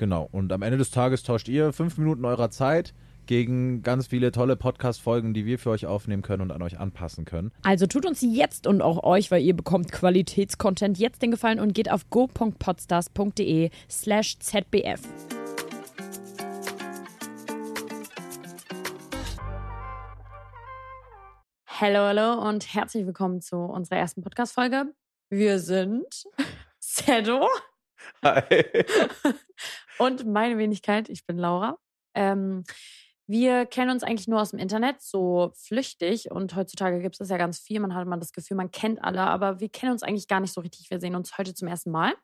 Genau. Und am Ende des Tages tauscht ihr fünf Minuten eurer Zeit gegen ganz viele tolle Podcast-Folgen, die wir für euch aufnehmen können und an euch anpassen können. Also tut uns jetzt und auch euch, weil ihr bekommt Qualitätscontent, jetzt den Gefallen und geht auf go.podstars.de slash zbf. Hallo, hallo und herzlich willkommen zu unserer ersten Podcast-Folge. Wir sind Sedo. Hi. und meine Wenigkeit, ich bin Laura. Ähm, wir kennen uns eigentlich nur aus dem Internet, so flüchtig. Und heutzutage gibt es das ja ganz viel. Man hat immer das Gefühl, man kennt alle, aber wir kennen uns eigentlich gar nicht so richtig. Wir sehen uns heute zum ersten Mal.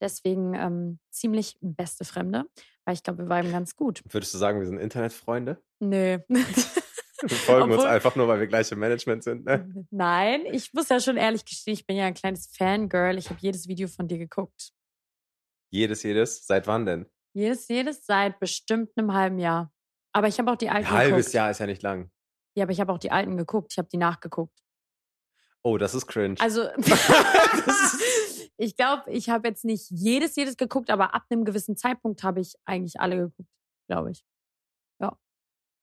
Deswegen ähm, ziemlich beste Fremde, weil ich glaube, wir waren ganz gut. Würdest du sagen, wir sind Internetfreunde? Nö. Wir folgen uns Obwohl- einfach nur, weil wir gleich im Management sind. Ne? Nein, ich muss ja schon ehrlich gestehen, ich bin ja ein kleines Fangirl. Ich habe jedes Video von dir geguckt. Jedes, jedes. Seit wann denn? Jedes, jedes seit bestimmt einem halben Jahr. Aber ich habe auch die alten Ein halbes geguckt. Jahr ist ja nicht lang. Ja, aber ich habe auch die alten geguckt. Ich habe die nachgeguckt. Oh, das ist cringe. Also, ich glaube, ich habe jetzt nicht jedes, jedes geguckt, aber ab einem gewissen Zeitpunkt habe ich eigentlich alle geguckt, glaube ich. Ja.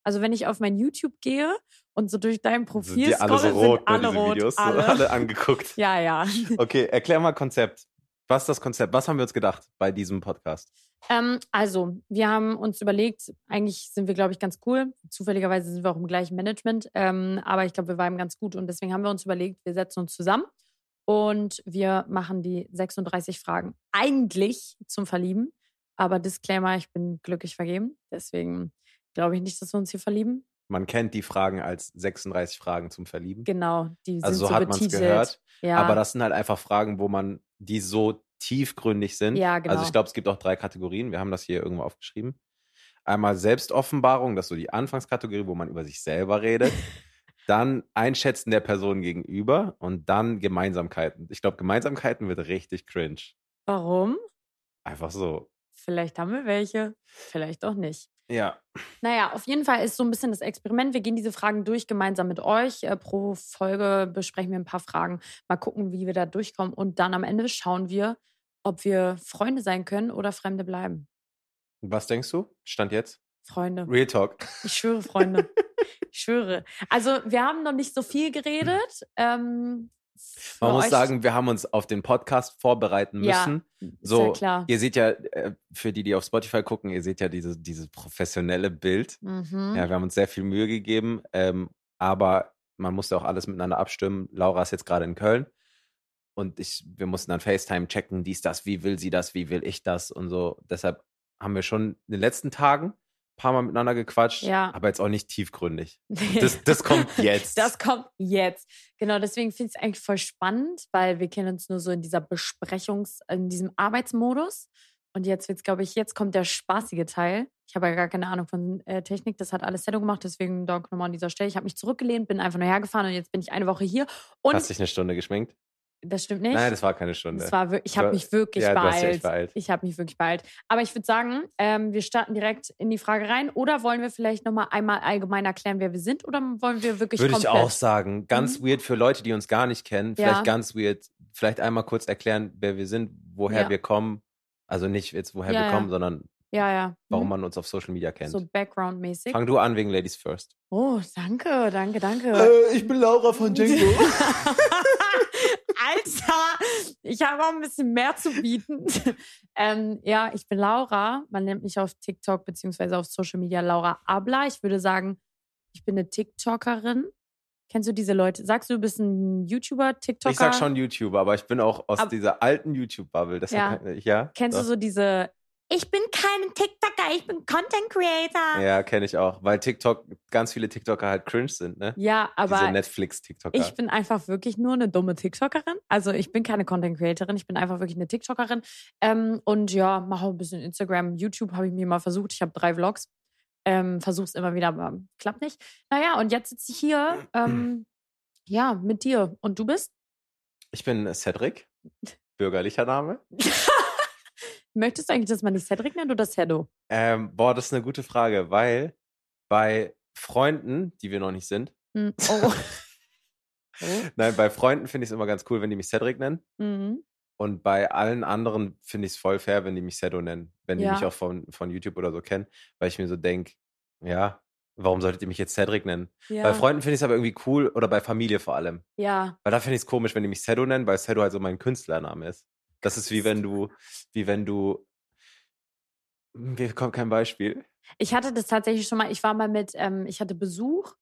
Also, wenn ich auf mein YouTube gehe und so durch dein sind Profil die alle so scrolle, rot, sind ne, alle rot. Videos? alle. So, alle angeguckt. Ja, ja. Okay, erklär mal Konzept. Was ist das Konzept? Was haben wir uns gedacht bei diesem Podcast? Ähm, also, wir haben uns überlegt, eigentlich sind wir, glaube ich, ganz cool. Zufälligerweise sind wir auch im gleichen Management, ähm, aber ich glaube, wir waren ganz gut und deswegen haben wir uns überlegt, wir setzen uns zusammen und wir machen die 36 Fragen eigentlich zum Verlieben. Aber Disclaimer, ich bin glücklich vergeben, deswegen glaube ich nicht, dass wir uns hier verlieben. Man kennt die Fragen als 36 Fragen zum Verlieben. Genau, die sind Also so so hat man es gehört. Ja, Aber das sind halt einfach Fragen, wo man, die so tiefgründig sind. Ja, genau. Also ich glaube, es gibt auch drei Kategorien. Wir haben das hier irgendwo aufgeschrieben. Einmal Selbstoffenbarung, das ist so die Anfangskategorie, wo man über sich selber redet. dann Einschätzen der Person gegenüber und dann Gemeinsamkeiten. Ich glaube, Gemeinsamkeiten wird richtig cringe. warum? Einfach so. Vielleicht haben wir welche, vielleicht auch nicht. Ja. Naja, auf jeden Fall ist so ein bisschen das Experiment. Wir gehen diese Fragen durch gemeinsam mit euch. Äh, Pro Folge besprechen wir ein paar Fragen. Mal gucken, wie wir da durchkommen. Und dann am Ende schauen wir, ob wir Freunde sein können oder Fremde bleiben. Was denkst du? Stand jetzt? Freunde. Real Talk. Ich schwöre, Freunde. Ich schwöre. Also, wir haben noch nicht so viel geredet. Ähm, Man muss sagen, wir haben uns auf den Podcast vorbereiten Ja, müssen. ist So, ja klar. ihr seht ja, äh, für die, die auf Spotify gucken, ihr seht ja diese, dieses professionelle Bild. Mhm. Ja, wir haben uns sehr viel Mühe gegeben, ähm, aber man musste auch alles miteinander abstimmen. Laura ist jetzt gerade in Köln und ich, wir mussten dann FaceTime checken, dies, das, wie will sie das, wie will ich das und so. Deshalb haben wir schon in den letzten Tagen paar Mal miteinander gequatscht, Ja. aber jetzt auch nicht tiefgründig. Das, das kommt jetzt. Das kommt jetzt. Genau, deswegen finde ich es eigentlich voll spannend, weil wir kennen uns nur so in dieser Besprechungs-, in diesem Arbeitsmodus. Und jetzt wird's, glaube ich, jetzt kommt der spaßige Teil. Ich habe ja gar keine Ahnung von äh, Technik, das hat alles Sedo gemacht, deswegen Dank nochmal an dieser Stelle. Ich habe mich zurückgelehnt, bin einfach nur hergefahren und jetzt bin ich eine Woche hier. Und Hast dich eine Stunde geschminkt? Das stimmt nicht. Nein, das war keine Stunde. Das war ich habe mich wirklich ja, du hast dich beeilt. beeilt. Ich habe mich wirklich beeilt. Aber ich würde sagen, ähm, wir starten direkt in die Frage rein. Oder wollen wir vielleicht nochmal einmal allgemein erklären, wer wir sind? Oder wollen wir wirklich Würde ich auch sagen. Ganz Mhm. weird für Leute, die uns gar nicht kennen. Ja. Vielleicht ganz weird. Vielleicht einmal kurz erklären, wer wir sind, woher Ja. wir kommen. Also nicht jetzt, woher Ja, wir ja. kommen, sondern Ja, ja. warum Mhm. man uns auf Social Media kennt. So Background-mäßig. Fang du an wegen Ladies First. Oh, danke, danke, danke. Äh, ich bin Laura von Django. Alter, ich habe auch ein bisschen mehr zu bieten. ähm, ja, ich bin Laura. Man nennt mich auf TikTok beziehungsweise auf Social Media Laura Abla. Ich würde sagen, ich bin eine TikTokerin. Kennst du diese Leute? Sagst du, du bist ein YouTuber, TikToker? ich sag schon YouTuber, aber ich bin auch aus Ab- dieser alten YouTube-Bubble. Ja. Ja. Kennst du doch. so diese ich bin kein TikToker, ich bin Content Creator. Ja, kenne ich auch. Weil TikTok, ganz viele TikToker halt cringe sind, ne? Ja, aber Diese Netflix-TikToker. ich bin einfach wirklich nur eine dumme TikTokerin. Also ich bin keine Content Creatorin, ich bin einfach wirklich eine TikTokerin. Ähm, und ja, mache auch ein bisschen Instagram, YouTube habe ich mir mal versucht. Ich habe drei Vlogs. Ähm, Versuch's immer wieder, aber klappt nicht. Naja, und jetzt sitze ich hier, ähm, ja, mit dir. Und du bist? Ich bin Cedric, bürgerlicher Name. Möchtest du eigentlich, dass man dich Cedric nennt oder Cedo? Ähm, boah, das ist eine gute Frage, weil bei Freunden, die wir noch nicht sind, Hm, Oh. oh. nein, bei Freunden finde ich es immer ganz cool, wenn die mich Cedric nennen. Mhm. Und bei allen anderen finde ich es voll fair, wenn die mich Sedo nennen. Wenn die Ja. mich auch von, von YouTube oder so kennen. Weil ich mir so denke, ja, warum solltet ihr mich jetzt Cedric nennen? Ja. Bei Freunden finde ich es aber irgendwie cool oder bei Familie vor allem. ja. Weil da finde ich es komisch, wenn die mich Sedo nennen, weil Sedo halt so mein Künstlername ist. Das ist wie wenn du, wie wenn du. Mir kommt kein Beispiel. Ich hatte das tatsächlich schon mal, ich war mal mit, ähm, ich hatte Besuch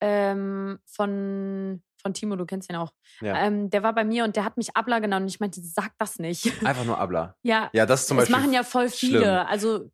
ähm, von, von Timo, du kennst ihn auch. Ja. Ähm, der war bei mir und der hat mich Abla genannt und ich meinte, sag das nicht. Einfach nur Abla. ja, Ja, das ist zum das Beispiel. machen ja voll viele. schlimm. Also,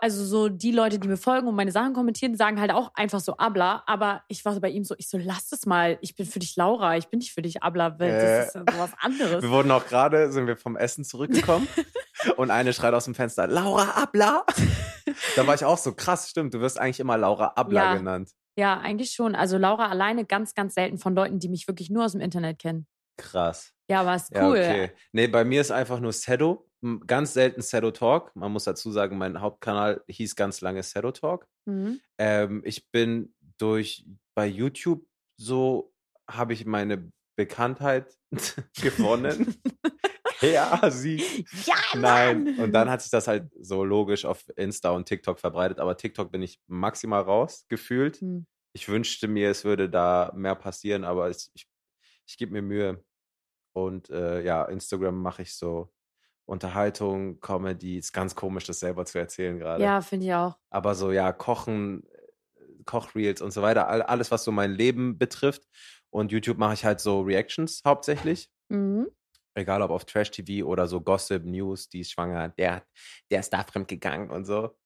also so die Leute, die mir folgen und meine Sachen kommentieren, sagen halt auch einfach so Abla. Aber ich war so bei ihm so, ich so, lass es mal. Ich bin für dich Laura, ich bin nicht für dich Abla, weil Äh. das ist so was anderes. Wir wurden auch gerade, sind wir vom Essen zurückgekommen und eine schreit aus dem Fenster, Laura Abla. da war ich auch so, krass, stimmt, du wirst eigentlich immer Laura Abla Ja. genannt. Ja, eigentlich schon. Also Laura alleine ganz, ganz selten von Leuten, die mich wirklich nur aus dem Internet kennen. Krass. Ja, aber ist Ja, cool. okay. Nee, bei mir ist einfach nur Sedo. Ganz selten Sedo Talk. Man muss dazu sagen, mein Hauptkanal hieß ganz lange Sedo Talk. Mhm. Ähm, ich bin durch bei YouTube so habe ich meine Bekanntheit gewonnen. ja, sie. Ja, Nein. Mann! Und dann hat sich das halt so logisch auf Insta und TikTok verbreitet. Aber TikTok bin ich maximal raus gefühlt. Hm. Ich wünschte mir, es würde da mehr passieren, aber es, ich, ich gebe mir Mühe. Und äh, ja, Instagram mache ich so Unterhaltung, Comedy. Ist ganz komisch, das selber zu erzählen gerade. Ja, finde ich auch. Aber so, ja, Kochen, äh, Kochreels und so weiter, all, alles, was so mein Leben betrifft. Und YouTube mache ich halt so Reactions hauptsächlich. Mhm. Egal ob auf Trash-TV oder so Gossip, News, die ist schwanger, der, der ist da fremd gegangen und so.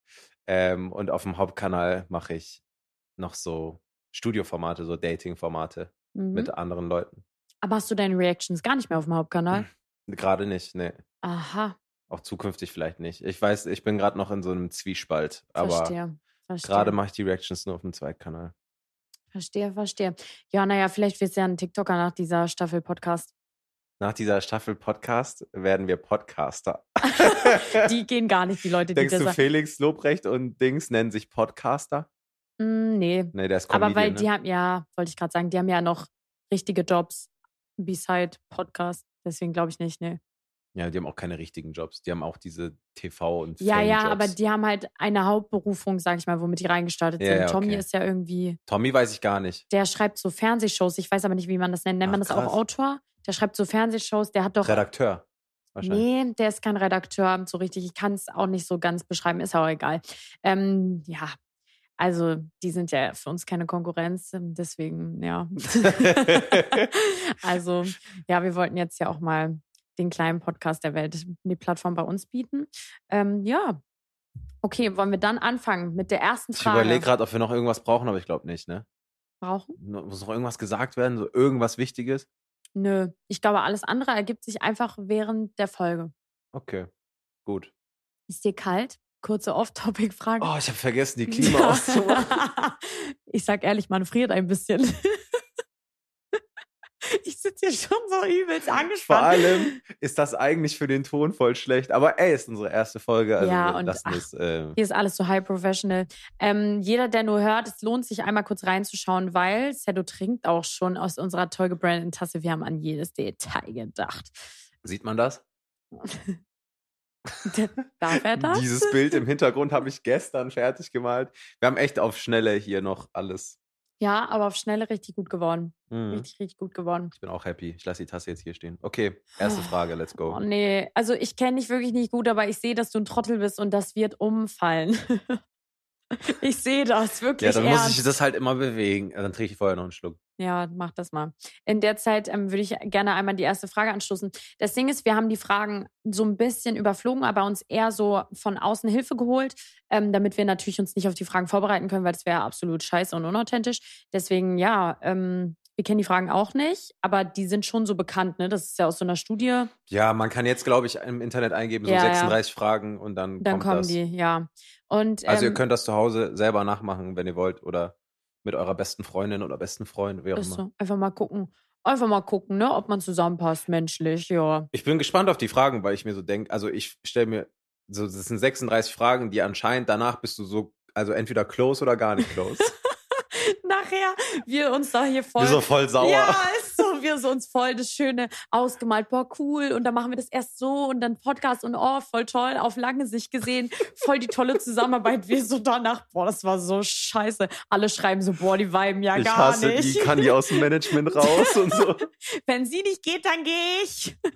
Ähm, und auf dem Hauptkanal mache ich noch so Studioformate, so Dating-Formate Mhm. mit anderen Leuten. Aber hast du deine Reactions gar nicht mehr auf dem Hauptkanal? Gerade nicht, ne. Aha, Auch zukünftig vielleicht nicht. Ich weiß, ich bin gerade noch in so einem Zwiespalt, aber verstehe. verstehe. gerade mache ich die Reactions nur auf dem Zweitkanal. Verstehe, verstehe. Ja, naja, vielleicht wird es ja ein TikToker nach dieser Staffel Podcast. Nach dieser Staffel Podcast werden wir Podcaster. Die gehen gar nicht, die Leute, die Denkst du. Felix Lobrecht und Dings nennen sich Podcaster? Mm, nee. Nee, der ist Aber Comedian, weil ne? die haben, ja, wollte ich gerade sagen, die haben ja noch richtige Jobs beside Podcast. Deswegen glaube ich nicht, nee. Ja, die haben auch keine richtigen Jobs. Die haben auch diese TV- und Ja, ja, aber die haben halt eine Hauptberufung, sag ich mal, womit die reingestartet Ja, sind. ja, Tommy okay. ist ja irgendwie, Tommy weiß ich gar nicht. der schreibt so Fernsehshows. Ich weiß aber nicht, wie man das nennt. Nennt man Ach, das krass. auch Autor? Der schreibt so Fernsehshows. Der hat doch. Redakteur. Wahrscheinlich. Nee, der ist kein Redakteur so richtig. Ich kann es auch nicht so ganz beschreiben, ist auch egal. Ähm, ja, also die sind ja für uns keine Konkurrenz, ähm, deswegen, ja. also, ja, wir wollten jetzt ja auch mal den kleinen Podcast der Welt die Plattform bei uns bieten. Ähm, ja. Okay, wollen wir dann anfangen mit der ersten Ich Frage? überlege gerade, ob wir noch irgendwas brauchen, aber ich glaube nicht, ne? Brauchen? Muss noch irgendwas gesagt werden? So irgendwas Wichtiges? Nö. Ich glaube, alles andere ergibt sich einfach während der Folge. Okay. Gut. Ist dir kalt? Kurze Off-Topic-Frage. Oh, ich habe vergessen, die Klima auszumachen. ich sag ehrlich, man friert ein bisschen. ich sitze hier schon so übelst angespannt. Vor allem ist das eigentlich für den Ton voll schlecht. Aber ey, ist unsere erste Folge. Also Ja, und ach, es. Äh, Hier ist alles so high professional. Ähm, jeder, der nur hört, es lohnt sich einmal kurz reinzuschauen, weil Sedo trinkt auch schon aus unserer toll gebrandeten Tasse. Wir haben an jedes Detail gedacht. sieht man das? Darf er das? Dieses Bild im Hintergrund habe ich gestern fertig gemalt. Wir haben echt auf Schnelle hier noch alles. Ja, aber auf Schnelle richtig gut geworden. Mhm. Richtig, richtig gut geworden. Ich bin auch happy. Ich lasse die Tasse jetzt hier stehen. Okay, erste Frage, let's Oh go. nee, also ich kenne dich wirklich nicht gut, aber ich sehe, dass du ein Trottel bist und das wird umfallen. ich sehe das wirklich Ja, dann ernst. muss ich das halt immer bewegen. Ja, Dann trinke ich vorher noch einen Schluck. Ja, mach das mal. In der Zeit ähm, würde ich gerne einmal die erste Frage anstoßen. Das Ding ist, wir haben die Fragen so ein bisschen überflogen, aber uns eher so von außen Hilfe geholt, ähm, damit wir natürlich uns nicht auf die Fragen vorbereiten können, weil das wäre absolut scheiße und unauthentisch. Deswegen, ja, ähm, wir kennen die Fragen auch nicht, aber die sind schon so bekannt, ne? Das ist ja aus so einer Studie. Ja, man kann jetzt, glaube ich, im Internet eingeben, so Ja, ja. 36 Fragen und dann, Dann kommt kommen das. die, ja. Und Also ihr ähm, könnt das zu Hause selber nachmachen, wenn ihr wollt. Oder mit eurer besten Freundin oder besten Freund, wie auch ist immer. so. einfach mal gucken. Einfach mal gucken, ne, ob man zusammenpasst, menschlich, ja. Ich bin gespannt auf die Fragen, weil ich mir so denke, also ich stelle mir, so, das sind 36 Fragen, die anscheinend danach bist du so, also entweder close oder gar nicht close. Nachher, wir uns da hier voll. Wir so voll sauer. Ja, ist so, wir so uns voll das Schöne ausgemalt. Boah, cool. Und dann machen wir das erst so und dann Podcast und oh, voll toll, auf lange Sicht gesehen. Voll die tolle Zusammenarbeit. Wir so danach, boah, das war so scheiße. Alle schreiben so, boah, die viben ja ich gar hasse nicht. die, kann die aus dem Management raus und so. Wenn sie nicht geht, dann gehe ich.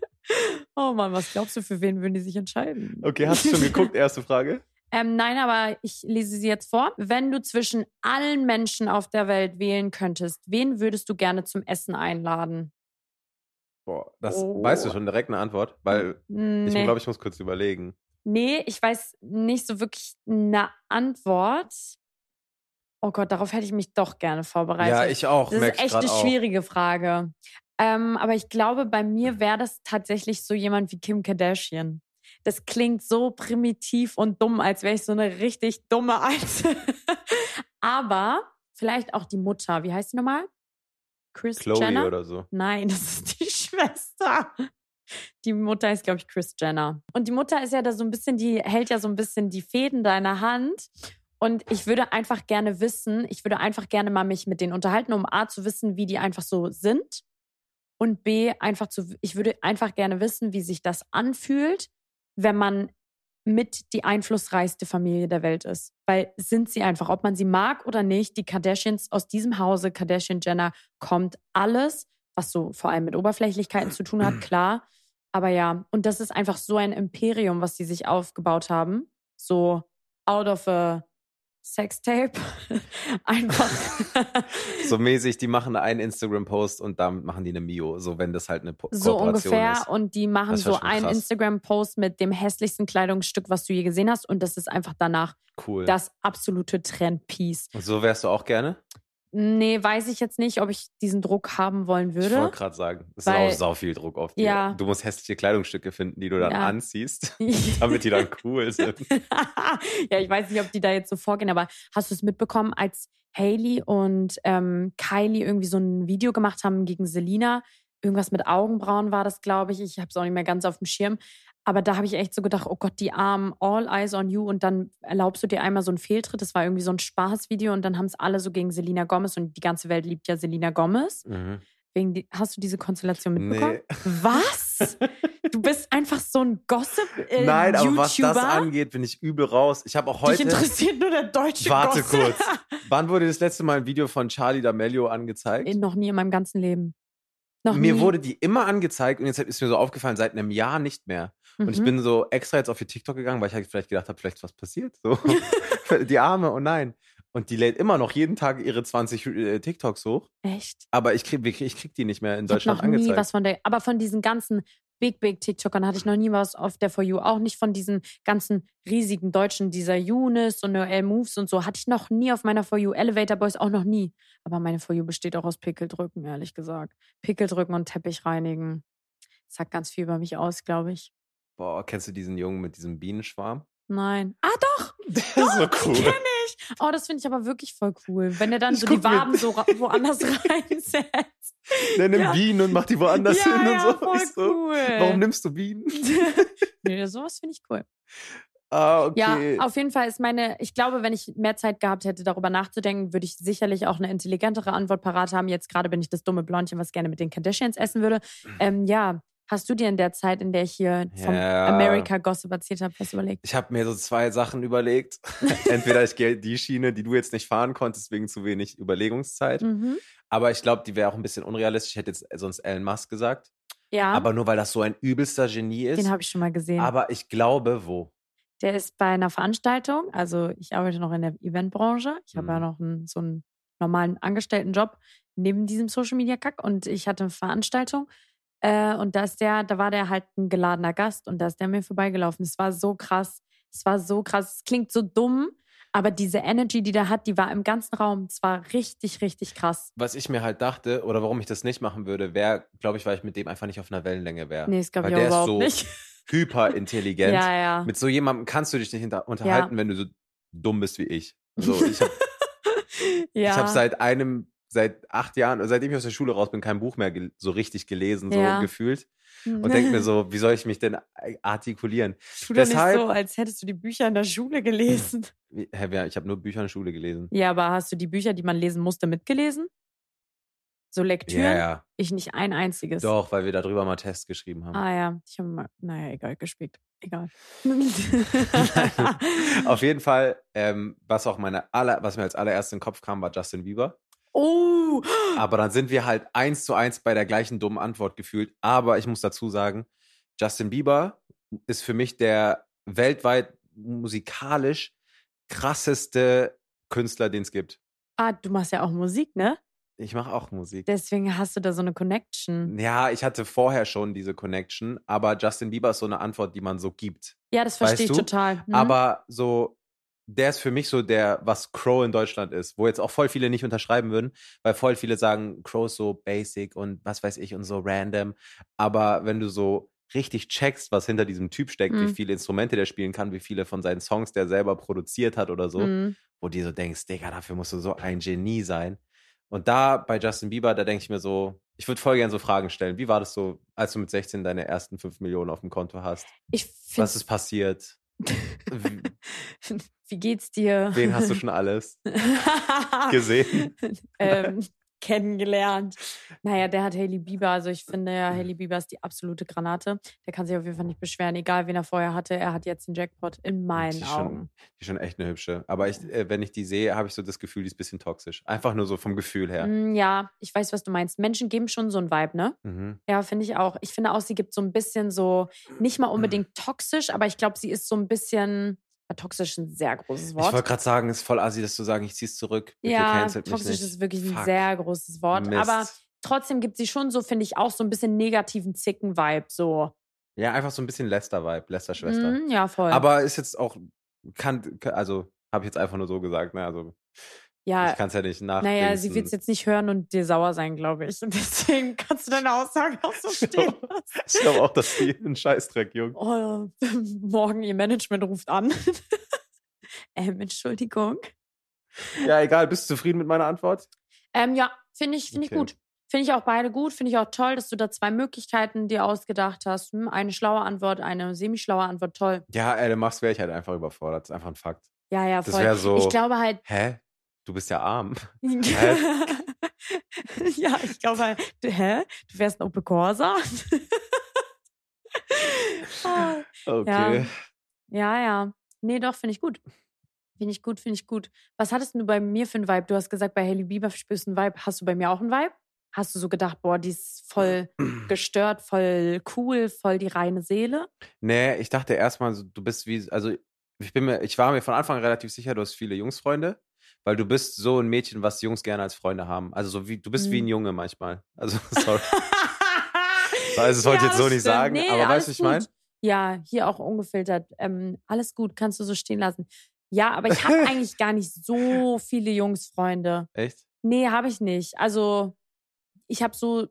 Oh Mann, was glaubst du, für wen würden die sich entscheiden? Okay, hast du schon geguckt? Erste Frage. Ähm, nein, aber ich lese sie jetzt vor. Wenn du zwischen allen Menschen auf der Welt wählen könntest, wen würdest du gerne zum Essen einladen? Boah, das Oh. weißt du schon direkt eine Antwort, weil ich Nee. glaube, ich muss kurz überlegen. nee, ich weiß nicht so wirklich eine Antwort. Oh Gott, darauf hätte ich mich doch gerne vorbereitet. Ja, ich auch. das ist ich echt eine auch. schwierige Frage. Ähm, aber ich glaube, bei mir wäre das tatsächlich so jemand wie Kim Kardashian. Das klingt so primitiv und dumm, als wäre ich so eine richtig dumme Alte. aber vielleicht auch die Mutter. Wie heißt die nochmal? Chris Chloe Jenner? oder so. Nein, das ist die Schwester. Die Mutter ist, glaube ich, Chris Jenner. Und die Mutter ist ja da so ein bisschen, die hält ja so ein bisschen die Fäden deiner Hand. Und ich würde einfach gerne wissen, ich würde einfach gerne mal mich mit denen unterhalten, um A zu wissen, wie die einfach so sind. Und B, einfach zu, ich würde einfach gerne wissen, wie sich das anfühlt, wenn man mit die einflussreichste Familie der Welt ist. Weil sind sie einfach, ob man sie mag oder nicht, die Kardashians aus diesem Hause, Kardashian Jenner, kommt alles, was so vor allem mit Oberflächlichkeiten zu tun hat, klar. Aber ja, und das ist einfach so ein Imperium, was sie sich aufgebaut haben. So out of a Sextape. einfach. So mäßig, die machen einen Instagram-Post und damit machen die eine Mio, so wenn das halt eine Po- So Kooperation ungefähr. ist. Und die machen so einen. Instagram-Post mit dem hässlichsten Kleidungsstück, was du je gesehen hast. Und das ist einfach danach Cool. das absolute Trendpiece. und so wärst du auch gerne? Nee, weiß ich jetzt nicht, ob ich diesen Druck haben wollen Ich würde. wollte gerade sagen, es ist auch sau viel Druck auf dir. Ja. Du musst hässliche Kleidungsstücke finden, die du dann Ja. anziehst, damit die dann cool sind. ja, ich weiß nicht, ob die da jetzt so vorgehen, aber hast du es mitbekommen, als Hailey und ähm, Kylie irgendwie so ein Video gemacht haben gegen Selina? Irgendwas mit Augenbrauen war das, glaube ich. Ich habe es auch nicht mehr ganz auf dem Schirm. Aber da habe ich echt so gedacht, oh Gott, die Armen, all eyes on you. Und dann erlaubst du dir einmal so einen Fehltritt. Das war irgendwie so ein Spaßvideo. Und dann haben es alle so gegen Selina Gomez. Und die ganze Welt liebt ja Selina Gomez. Mhm. Wegen die, hast du diese Konstellation mitbekommen? Nee. Was? Du bist einfach so ein Gossip äh, Nein, aber was das angeht, bin ich übel raus. Ich habe auch Dich heute. interessiert nur der deutsche Warte Gossip. kurz. Wann wurde das letzte Mal ein Video von Charlie D'Amelio angezeigt? Äh, Noch nie in meinem ganzen Leben. Noch mir nie. wurde die immer angezeigt und jetzt ist mir so aufgefallen, seit einem Jahr nicht mehr. Und ich Mhm. bin so extra jetzt auf ihr TikTok gegangen, weil ich halt vielleicht gedacht habe, vielleicht ist was passiert. So. die Arme, oh nein. Und die lädt immer noch jeden Tag ihre 20 äh, TikToks hoch. Echt? Aber ich krieg, ich krieg die nicht mehr in Ich Deutschland noch nie angezeigt. was von der. Aber von diesen ganzen Big, Big TikTokern hatte ich noch nie was auf der For You. Auch nicht von diesen ganzen riesigen Deutschen, dieser Younes und Noel Moves und so, hatte ich noch nie auf meiner For You. Elevator Boys auch noch nie. Aber meine For You besteht auch aus Pickeldrücken, ehrlich gesagt. Pickeldrücken und Teppich reinigen. Das sagt ganz viel über mich aus, glaube ich. Boah, kennst du diesen Jungen mit diesem Bienenschwarm? Nein. Ah, doch! Der ist so cool. Kenn ich. Oh, das finde ich aber wirklich voll cool. Wenn er dann Ich so die Waben so woanders reinsetzt. Der nimmt Ja. Bienen und macht die woanders ja, hin und ja, so. voll so cool. Warum nimmst du Bienen? nee, sowas finde ich cool. Ah, okay. Ja, auf jeden Fall ist meine, ich glaube, wenn ich mehr Zeit gehabt hätte, darüber nachzudenken, würde ich sicherlich auch eine intelligentere Antwort parat haben. Jetzt gerade bin ich das dumme Blondchen, was gerne mit den Kardashians essen würde. Ähm, ja, hast du dir in der Zeit, in der ich hier vom Ja. America Gossip erzählt habe, was überlegt? Ich habe mir so zwei Sachen überlegt. Entweder ich gehe die Schiene, die du jetzt nicht fahren konntest, wegen zu wenig Überlegungszeit. Mhm. Aber ich glaube, die wäre auch ein bisschen unrealistisch. Ich hätte jetzt sonst Elon Musk gesagt. Ja, Aber nur weil das so ein übelster Genie ist. den habe ich schon mal gesehen. Aber ich glaube, wo? Der ist bei einer Veranstaltung, also ich arbeite noch in der Eventbranche. Ich habe Mhm. ja noch einen, so einen normalen Angestelltenjob. neben diesem Social Media Kack und ich hatte eine Veranstaltung äh, und da ist der, da war der halt ein geladener Gast und da ist der mir vorbeigelaufen. Es war so krass. Es war so krass. Es klingt so dumm, aber diese Energy, die der hat, die war im ganzen Raum. Es war richtig, richtig krass. Was ich mir halt dachte, oder warum ich das nicht machen würde, wäre, glaube ich, weil ich mit dem einfach nicht auf einer Wellenlänge wäre. Nee, das glaube ich der ist überhaupt so nicht. hyperintelligent. Ja, ja. Mit so jemandem kannst du dich nicht unterhalten, wenn du so dumm bist wie ich. So, ich habe ja. ich hab seit einem, seit acht Jahren, seitdem ich aus der Schule raus bin, kein Buch mehr so richtig gelesen, so Ja. gefühlt. Und denke mir so, wie soll ich mich denn artikulieren? Tu doch nicht so, als hättest du die Bücher in der Schule gelesen. Wer- ich habe nur Bücher in der Schule gelesen. Ja, aber hast du die Bücher, die man lesen musste, mitgelesen? So Lektüren? Ja, ja. Ich nicht ein einziges. Doch, weil wir darüber mal Tests geschrieben haben. Ah ja, ich habe mal, naja, egal, gespickt. Egal. Auf jeden Fall, ähm, was auch meine aller, was mir als allererstes in den Kopf kam, war Justin Bieber. Oh! Aber dann sind wir halt eins zu eins bei der gleichen dummen Antwort gefühlt. Aber ich muss dazu sagen, Justin Bieber ist für mich der weltweit musikalisch krasseste Künstler, den es gibt. Ah, du machst ja auch Musik, ne? Ich mache auch Musik. Deswegen hast du da so eine Connection. Ja, ich hatte vorher schon diese Connection, aber Justin Bieber ist so eine Antwort, die man so gibt. Ja, das verstehe ich du? total. Hm? Aber so, der ist für mich so der, was Crow in Deutschland ist, wo jetzt auch voll viele nicht unterschreiben würden, weil voll viele sagen, Crow ist so basic und was weiß ich und so random. Aber wenn du so richtig checkst, was hinter diesem Typ steckt, wie Mhm. viele Instrumente der spielen kann, wie viele von seinen Songs der selber produziert hat oder so, Hm. wo du dir so denkst, Digga, dafür musst du so ein Genie sein. Und da bei Justin Bieber, da denke ich mir so, ich würde voll gerne so Fragen stellen. Wie war das so, als du mit 16 deine ersten 5 Millionen auf dem Konto hast? Ich Was ist passiert? Wie- geht's dir? Wen hast du schon alles gesehen? ähm, kennengelernt. Naja, der hat Hailey Bieber. Also ich finde ja, Hailey Bieber ist die absolute Granate. Der kann sich auf jeden Fall nicht beschweren, egal wen er vorher hatte. Er hat jetzt den Jackpot in meinen Die Augen. schon, die ist schon echt eine hübsche. Aber ich, äh, wenn ich die sehe, habe ich so das Gefühl, die ist ein bisschen toxisch. Einfach nur so vom Gefühl her. Mm, Ja, ich weiß, was du meinst. Menschen geben schon so ein Vibe, ne? Mhm. Ja, finde ich auch. Ich finde auch, sie gibt so ein bisschen so, nicht mal unbedingt toxisch, aber ich glaube, sie ist so ein bisschen, toxisch ist ein sehr großes Ich Wort. wollte gerade sagen, es ist voll assi, das zu sagen, ich zieh's zurück. Bitte ja, toxisch ist wirklich ein Fuck. sehr großes Wort. Mist. Aber trotzdem gibt sie schon so, finde ich, auch so ein bisschen negativen Zicken-Vibe. So. Ja, einfach so ein bisschen Lester-Vibe, Lester-Schwester. Mm, ja, voll. Aber ist jetzt auch, kann, kann- also habe ich jetzt einfach nur so gesagt, ne? Also ja, ich kann es ja nicht nach. naja, sie wird es jetzt nicht hören und dir sauer sein, glaube ich. Und deswegen kannst du deine Aussage auch so stehen lassen. Ich glaube auch, dass sie ein Scheißdreck, Junge. Oh, morgen ihr Management ruft an. ähm, Entschuldigung. Ja, egal, bist du zufrieden mit meiner Antwort? Ähm, ja, finde ich, finde Okay. ich gut. Finde ich auch beide gut. Finde ich auch toll, dass du da zwei Möglichkeiten dir ausgedacht hast. Hm, eine schlaue Antwort, eine semi-schlaue Antwort. Toll. Ja, Elon Musk wäre ich halt einfach überfordert. Das ist einfach ein Fakt. Ja, ja, Das voll. so- ich glaube halt. Hä? Du bist ja arm. ja, ich glaube. Du, hä? Du wärst ein Opel Corsa? Ah, Okay. ja, ja. Nee, doch, finde ich gut. Finde ich gut, finde ich gut. Was hattest du bei mir für einen Vibe? Du hast gesagt, bei Hailey Bieber spürst du einen Vibe. Hast du bei mir auch einen Vibe? Hast du so gedacht, boah, die ist voll gestört, voll cool, voll die reine Seele? Nee, ich dachte erstmal, du bist wie, also ich bin mir, ich war mir von Anfang an relativ sicher, du hast viele Jungsfreunde, weil du bist so ein Mädchen, was Jungs gerne als Freunde haben. Also so wie, du bist wie ein Mhm. Junge manchmal. Also, sorry. Also, das wollte ich jetzt so das nicht sagen, aber weißt du, was ich meine? Ja, hier auch ungefiltert. Ähm, alles gut, kannst du so stehen lassen. Ja, aber ich habe eigentlich gar nicht so viele Jungsfreunde. Echt? Nee, habe ich nicht. Also, ich habe so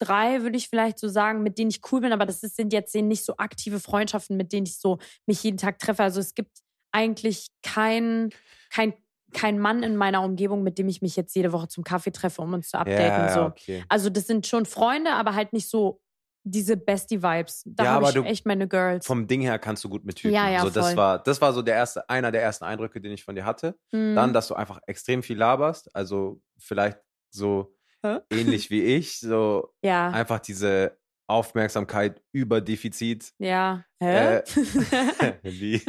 drei, würde ich vielleicht so sagen, mit denen ich cool bin, aber das sind jetzt nicht so aktive Freundschaften, mit denen ich so mich jeden Tag treffe. Also es gibt eigentlich kein, kein, kein Mann in meiner Umgebung, mit dem ich mich jetzt jede Woche zum Kaffee treffe, um uns zu updaten. Ja, so. okay. Also das sind schon Freunde, aber halt nicht so diese Bestie-Vibes. Da Ja, habe ich du- echt meine Girls. Vom Ding her kannst du gut mit Typen. Ja, ja, so, das voll. war, das war so der erste, einer der ersten Eindrücke, den ich von dir hatte. Mhm. Dann, dass du einfach extrem viel laberst. Also vielleicht so Hä? ähnlich wie ich, so ja, einfach diese Aufmerksamkeit über Defizit. ja. Hä? Äh, wie?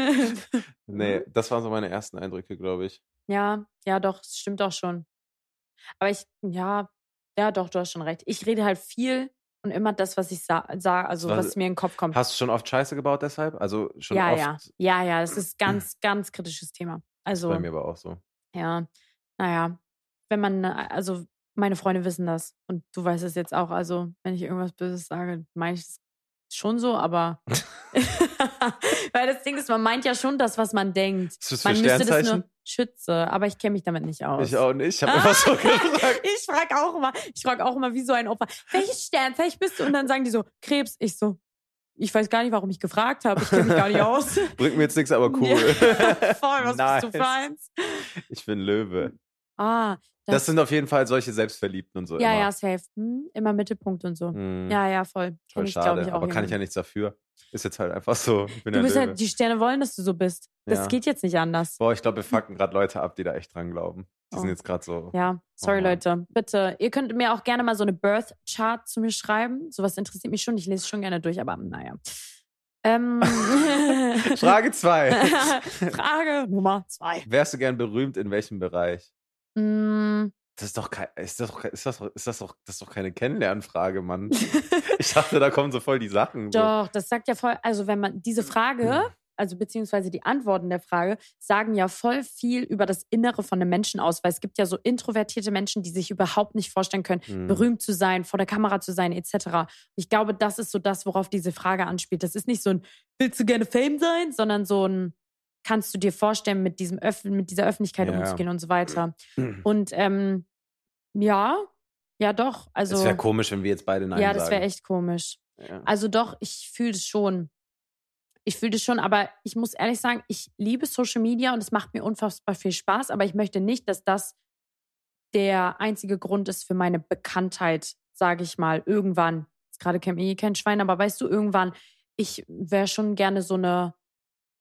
Nee, das waren so meine ersten Eindrücke, glaube ich. Ja, ja, doch, es stimmt auch schon. Aber ich, ja, ja, doch, du hast schon recht. Ich rede halt viel und immer das, was ich sage, sa also Was- was mir in den Kopf kommt. Hast du schon oft Scheiße gebaut deshalb? Also schon ja, oft? ja, ja, ja, das ist ganz, ganz kritisches Thema. Also, bei mir aber auch so. ja, naja, wenn man, also meine Freunde wissen das. Und du weißt es jetzt auch. Also, wenn ich irgendwas Böses sage, meine ich das schon so, aber. Weil das Ding ist, man meint ja schon das, was man denkt. Ist das für man müsste das nur Schütze, aber ich kenne mich damit nicht aus. Ich auch nicht. Ich habe immer so gesagt. ich frage auch immer, ich frage auch immer wie so ein Opfer, welches Sternzeichen bist du? Und dann sagen die so, Krebs. Ich so, ich weiß gar nicht, warum ich gefragt habe. Ich kenne mich gar nicht aus. Bringt mir jetzt nichts, aber cool. Ja, voll, was Nice. bist du für eins? Ich bin Löwe. Ah, Das, das, sind auf jeden Fall solche Selbstverliebten und so. ja, immer. ja, safe. Hm, immer Mittelpunkt und so. Hm, Ja, ja, voll. Voll ich, schade. ich, aber kann ich ja nichts dafür. Ist jetzt halt einfach so. Du ja bist Löwe. halt, die Sterne wollen, dass du so bist. Das Ja. geht jetzt nicht anders. Boah, ich glaube, wir fucken gerade Leute ab, die da echt dran glauben. Die Oh. sind jetzt gerade so. Ja, sorry Oh. Leute. Bitte, ihr könnt mir auch gerne mal so eine Birth Chart zu mir schreiben. Sowas interessiert mich schon. Ich lese schon gerne durch, aber naja. Ähm, Frage 2. Frage Nummer zwei. Wärst du gern berühmt in welchem Bereich? Mm, Das ist doch kein, ist das doch, ist das doch, ist das doch, das ist doch keine Kennenlernfrage, Mann. Ich dachte, da kommen so voll die Sachen. So. Doch, das sagt ja voll, also wenn man diese Frage, also beziehungsweise die Antworten der Frage, sagen ja voll viel über das Innere von einem Menschen aus, weil es gibt ja so introvertierte Menschen, die sich überhaupt nicht vorstellen können, Hm. berühmt zu sein, vor der Kamera zu sein, etc. Ich glaube, das ist so das, worauf diese Frage anspielt. Das ist nicht so ein, willst du gerne Fame sein, sondern so ein, kannst du dir vorstellen, mit, diesem Öff mit dieser Öffentlichkeit Ja. umzugehen und so weiter. Und ähm, ja, ja doch. Also, es wäre komisch, wenn wir jetzt beide Nein ja, das wäre sagen. echt komisch. Ja. Also doch, ich fühle das schon. Ich fühle das schon, aber ich muss ehrlich sagen, ich liebe Social Media und es macht mir unfassbar viel Spaß, aber ich möchte nicht, dass das der einzige Grund ist für meine Bekanntheit, sage ich mal, irgendwann. Jetzt gerade kennt mich eh kein Schwein, aber weißt du, irgendwann, ich wäre schon gerne so eine,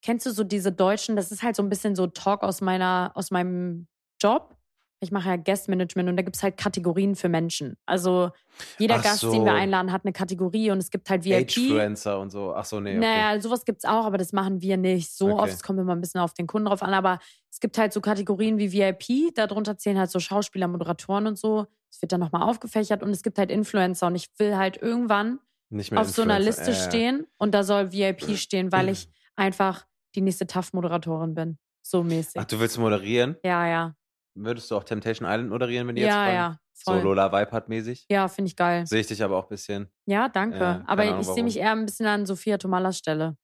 kennst du so diese Deutschen, das ist halt so ein bisschen so Talk aus meiner, aus meinem Job. Ich mache ja Guest Management und da gibt es halt Kategorien für Menschen. Also jeder Ach Gast, den so. wir einladen, hat eine Kategorie und es gibt halt VIP. Age-Influencer und so. Ach so, nee, okay. Naja, sowas gibt's auch, aber das machen wir nicht so Okay. oft. Es kommt immer ein bisschen auf den Kunden drauf an. Aber es gibt halt so Kategorien wie VIP. Darunter zählen halt so Schauspieler, Moderatoren und so. Es wird dann nochmal aufgefächert. Und es gibt halt Influencer. Und ich will halt irgendwann Nicht mehr auf so einer Influencer. Liste ja. stehen. Und da soll VIP stehen, weil ich einfach die nächste TAF-Moderatorin bin. So mäßig. Ach, du willst moderieren? Ja, ja. Würdest du auch Temptation Island moderieren, wenn die jetzt Ja, ja. So. Lola Weipart-mäßig? Ja, finde ich geil. Sehe ich dich aber auch ein bisschen. Ja, danke. Ja, keine aber Ahnung, ich sehe mich eher ein bisschen an Sophia Tomalas Stelle.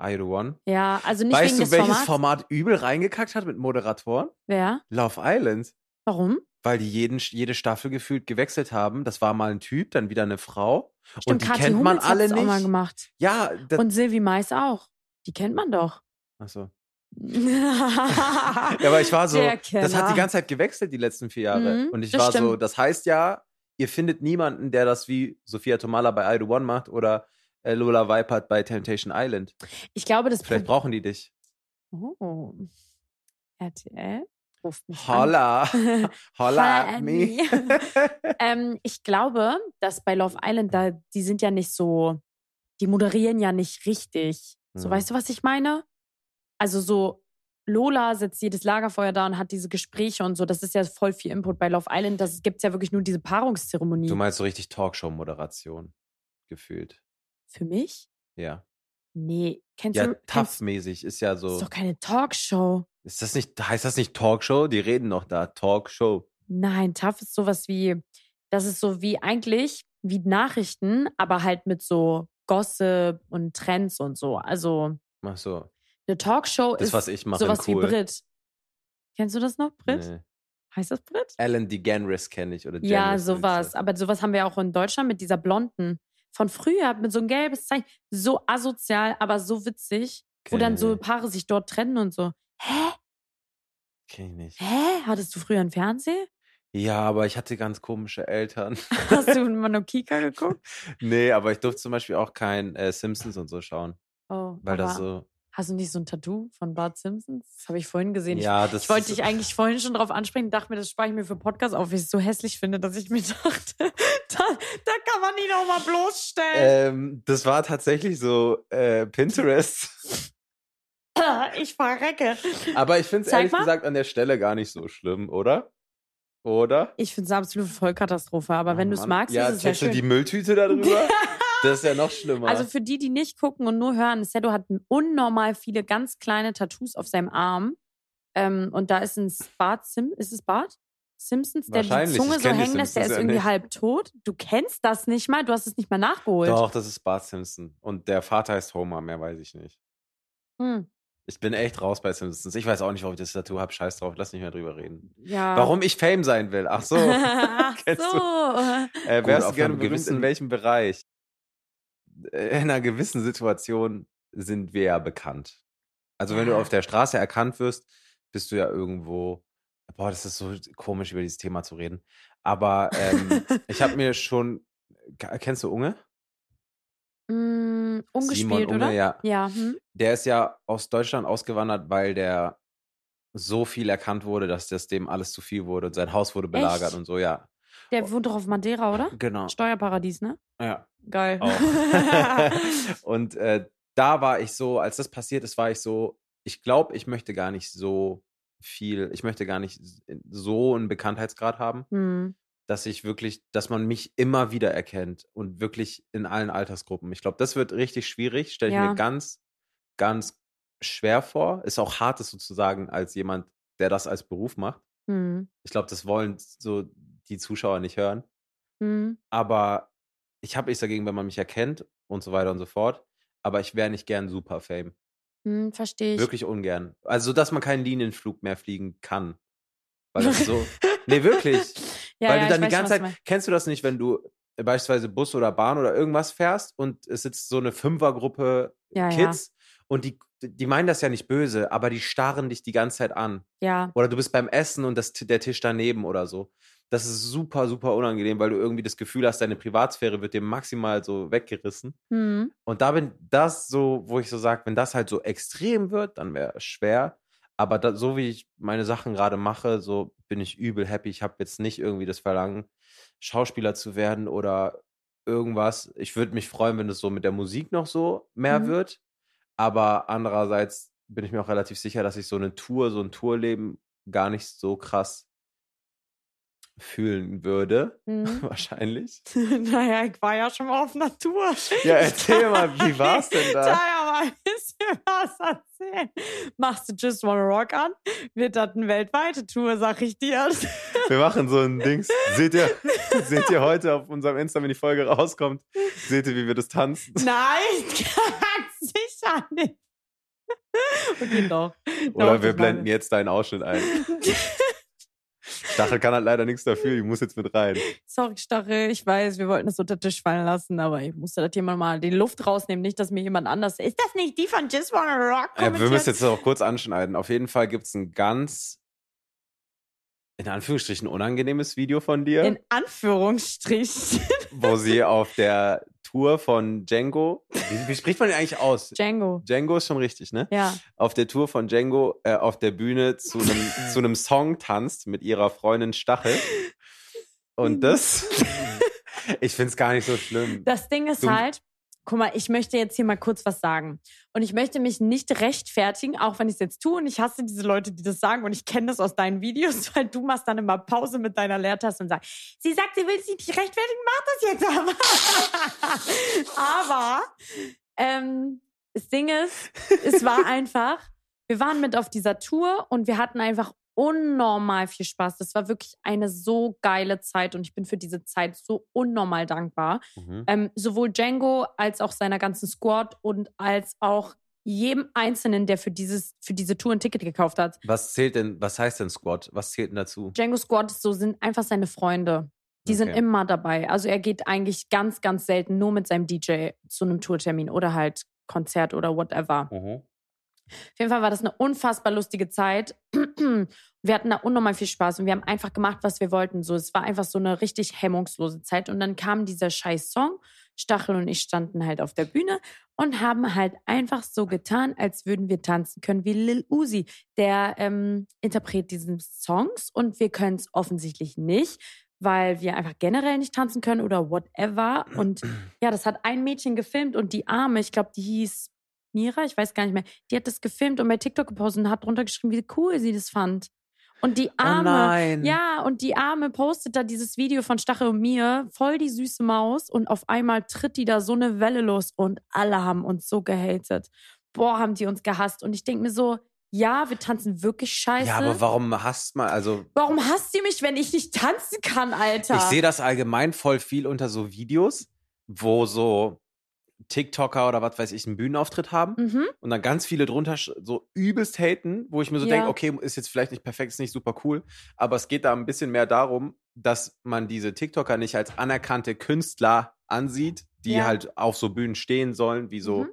Are you the one? Ja, also nicht weißt wegen du, des welches Formats. Format übel reingekackt hat mit Moderatoren? Wer? Love Island. Warum? Weil die jeden, jede Staffel gefühlt gewechselt haben. Das war mal ein Typ, dann wieder eine Frau. Stimmt, und die Kathi kennt man Hummels hat's alle auch mal nicht. gemacht. Ja, Und Silvi Mais auch. Die kennt man doch. achso. ja, Ja, aber ich war so, das hat die ganze Zeit gewechselt, die letzten vier Jahre. Mhm, und ich war so, stimmt. das heißt ja, ihr findet niemanden, der das wie Sophia Tomala bei I Do One macht oder äh, Lola Weipert bei Temptation Island. Ich glaube, das Vielleicht brauchen die dich. Oh. RTL ruft mich Holla. an. Holla at me. ähm, ich glaube, dass bei Love Island, da, die sind ja nicht so, die moderieren ja nicht richtig. So, Mhm. weißt du, was ich meine? Also so, Lola setzt jedes Lagerfeuer da und hat diese Gespräche und so. Das ist ja voll viel Input bei Love Island. Das gibt es ja wirklich nur diese Paarungszeremonie. Du meinst so richtig Talkshow-Moderation gefühlt. Für mich? Ja. Nee. Kennst Ja, du? kennst, tough-mäßig ist ja Das ist so. doch keine Talkshow. Ist das nicht, heißt das nicht Talkshow? Die reden noch da. Talkshow. Nein, tough ist sowas wie, das ist so wie eigentlich wie Nachrichten, aber halt mit so Gossip und Trends und so. Also Ach so. eine Talkshow Das, ist was ich mache, sowas cool. wie Brit. Kennst du das noch, Brit? Nee. Heißt das Brit? Alan DeGeneres kenne ich. Oder Ja, sie sowas. Aber sowas haben wir auch in Deutschland mit dieser Blonden. Von früher mit so ein gelbes Zeichen. So asozial, aber so witzig. Wo dann so Okay. Paare sich dort trennen und so. Hä? Kenn ich nicht. Hä? Hattest du früher ein Fernsehen? Ja, aber ich hatte ganz komische Eltern. Hast du Manokika geguckt? nee, aber ich durfte zum Beispiel auch kein äh, Simpsons und so schauen. Oh, Weil das so. Hast du nicht so ein Tattoo von Bart Simpsons? Das habe ich vorhin gesehen. Ja, das ich wollte dich eigentlich vorhin schon drauf ansprechen, dachte mir, das spare ich mir für Podcast auf, weil ich es so hässlich finde, dass ich mir dachte, da, da kann man ihn auch mal bloßstellen. Ähm, das war tatsächlich so äh, Pinterest. ich verrecke. Aber ich finde es ehrlich mal. gesagt an der Stelle gar nicht so schlimm, oder? Oder? Ich finde es eine absolute Vollkatastrophe, aber wenn Oh du es magst, ja, ist es ja schön. die Mülltüte da drüber? das ist ja noch schlimmer. Also für die, die nicht gucken und nur hören, Sedo hat unnormal viele ganz kleine Tattoos auf seinem Arm. Ähm, und da ist ein Bart Sim. Ist es Bart? Simpsons, der die Zunge so hängen lässt, der ist ja irgendwie nicht. halb tot? Du kennst das nicht mal? Du hast es nicht mal nachgeholt. Doch, das ist Bart Simpson. Und der Vater heißt Homer, mehr weiß ich nicht. Hm. Ich bin echt raus bei Simpsons. Ich weiß auch nicht, warum ich das Tattoo habe. Scheiß drauf, lass nicht mehr drüber reden. Ja. Warum ich Fame sein will. Ach so. Ach Kennst du? so. Äh, Gut, wärst du auf gerne berühmt gewissen- in welchem Bereich? Äh, In einer gewissen Situation sind wir ja bekannt. Also wenn du auf der Straße erkannt wirst, bist du ja irgendwo. Boah, das ist so komisch, über dieses Thema zu reden. Aber ähm, ich habe mir schon. Kennst du Unge? Mm, ungespielt, Simon Unge, oder? ja. Ja. Hm? Der ist ja aus Deutschland ausgewandert, weil der so viel erkannt wurde, dass das dem alles zu viel wurde und sein Haus wurde belagert Echt? und so, ja. Der wohnt doch auf Madeira, oder? Genau. Steuerparadies, ne? Ja. Geil. Und äh, da war ich so, als das passiert ist, war ich so, ich glaube, ich möchte gar nicht so viel, ich möchte gar nicht so einen Bekanntheitsgrad haben, hm. Dass ich wirklich, dass man mich immer wieder erkennt und wirklich in allen Altersgruppen. Ich glaube, das wird richtig schwierig, stelle ich Ja. mir ganz, ganz schwer vor. Ist auch hart, das sozusagen als jemand, der das als Beruf macht. Hm. Ich glaube, das wollen so die Zuschauer nicht hören. Hm. Aber ich habe nichts dagegen, wenn man mich erkennt und so weiter und so fort. Aber ich wäre nicht gern super Fame. Hm, Verstehe ich. Wirklich ungern. Also, dass man keinen Linienflug mehr fliegen kann. Weil das so. nee, wirklich. Ja, Weil ja, du dann die schon, ganze Zeit. Kennst du das nicht, wenn du beispielsweise Bus oder Bahn oder irgendwas fährst und es sitzt so eine Fünfergruppe Ja. Kids und die, die meinen das ja nicht böse, aber die starren dich die ganze Zeit an. Ja. Oder du bist beim Essen und das, der Tisch daneben oder so. Das ist super, super unangenehm, weil du irgendwie das Gefühl hast, deine Privatsphäre wird dir maximal so weggerissen. Hm. Und da bin das so, wo ich so sage, wenn das halt so extrem wird, dann wäre es schwer. Aber da, so wie ich meine Sachen gerade mache, so bin ich übel happy. Ich habe jetzt nicht irgendwie das Verlangen, Schauspieler zu werden oder irgendwas. Ich würde mich freuen, wenn es so mit der Musik noch so mehr Mhm. wird. Aber andererseits bin ich mir auch relativ sicher, dass ich so eine Tour, so ein Tourleben gar nicht so krass fühlen würde. Hm. Wahrscheinlich. naja, ich war ja schon mal auf Natur. Ja, erzähl mal, wie war's denn da? Da ja was erzählen. Machst du Just Wanna Rock an, wird das eine weltweite Tour, sag ich dir. Wir machen so ein Dings. Seht ihr, seht ihr heute auf unserem Insta, wenn die Folge rauskommt, seht ihr, wie wir das tanzen? Nein, ganz sicher nicht. Okay, doch. Oder Doch, wir blenden machen jetzt deinen Ausschnitt ein. Stachel kann halt leider nichts dafür, die muss jetzt mit rein. Sorry, Stachel, ich weiß, wir wollten das unter den Tisch fallen lassen, aber ich musste das hier mal die Luft rausnehmen, nicht, dass mir jemand anders. Ist das nicht die von Just Wanna Rock? Ja, wir müssen jetzt auch kurz anschneiden. Auf jeden Fall gibt es ein ganz, in Anführungsstrichen, unangenehmes Video von dir, In Anführungsstrichen. wo sie auf der Tour von Django, wie, wie spricht man den eigentlich aus? Django. Django ist schon richtig, ne? Ja. auf der Tour von Django äh, auf der Bühne zu einem zu einem Song tanzt mit ihrer Freundin Stachel. Und das, ich finde es gar nicht so schlimm. Das Ding ist Du- halt, guck mal, ich möchte jetzt hier mal kurz was sagen. Und ich möchte mich nicht rechtfertigen, auch wenn ich es jetzt tue. Und ich hasse diese Leute, die das sagen. Und ich kenne das aus deinen Videos, weil du machst dann immer Pause mit deiner Leertaste und sagst, sie sagt, sie will sich nicht rechtfertigen, mach das jetzt aber. aber ähm, das Ding ist, es war einfach, wir waren mit auf dieser Tour und wir hatten einfach unnormal viel Spaß. Das war wirklich eine so geile Zeit und ich bin für diese Zeit so unnormal dankbar. Mhm. Ähm, sowohl Django als auch seiner ganzen Squad und als auch jedem Einzelnen, der für, dieses, für diese Tour ein Ticket gekauft hat. Was zählt denn, was heißt denn Squad? Was zählt denn dazu? Django Squad ist so, sind einfach seine Freunde. Die sind Okay. immer dabei. Also er geht eigentlich ganz, ganz selten nur mit seinem DJ zu einem Tourtermin oder halt Konzert oder whatever. Mhm. Auf jeden Fall war das eine unfassbar lustige Zeit. Wir hatten da unnormal viel Spaß und wir haben einfach gemacht, was wir wollten. So, es war einfach so eine richtig hemmungslose Zeit. Und dann kam dieser scheiß Song. Stachel und ich standen halt auf der Bühne und haben halt einfach so getan, als würden wir tanzen können wie Lil Uzi, der ähm, Interpret dieses Songs. Und wir können es offensichtlich nicht, weil wir einfach generell nicht tanzen können oder whatever. Und ja, das hat ein Mädchen gefilmt und die Arme, ich glaube, die hieß Mira, ich weiß gar nicht mehr, die hat das gefilmt und bei TikTok gepostet und hat drunter geschrieben, wie cool sie das fand. Und die Arme, Oh nein. ja, und die Arme postet da dieses Video von Stachel und mir, voll die süße Maus und auf einmal tritt die da so eine Welle los und alle haben uns so gehatet. Boah, haben die uns gehasst. Und ich denke mir so, Ja, wir tanzen wirklich scheiße. Ja, aber warum hasst man, also Warum hasst sie mich, wenn ich nicht tanzen kann, Alter? ich sehe das allgemein voll viel unter so Videos, wo so TikToker oder was weiß ich einen Bühnenauftritt haben Mhm. und dann ganz viele drunter so übelst haten, wo ich mir so Ja. denke, okay, ist jetzt vielleicht nicht perfekt, ist nicht super cool, aber es geht da ein bisschen mehr darum, dass man diese TikToker nicht als anerkannte Künstler ansieht, die Ja. halt auf so Bühnen stehen sollen, wie so Mhm.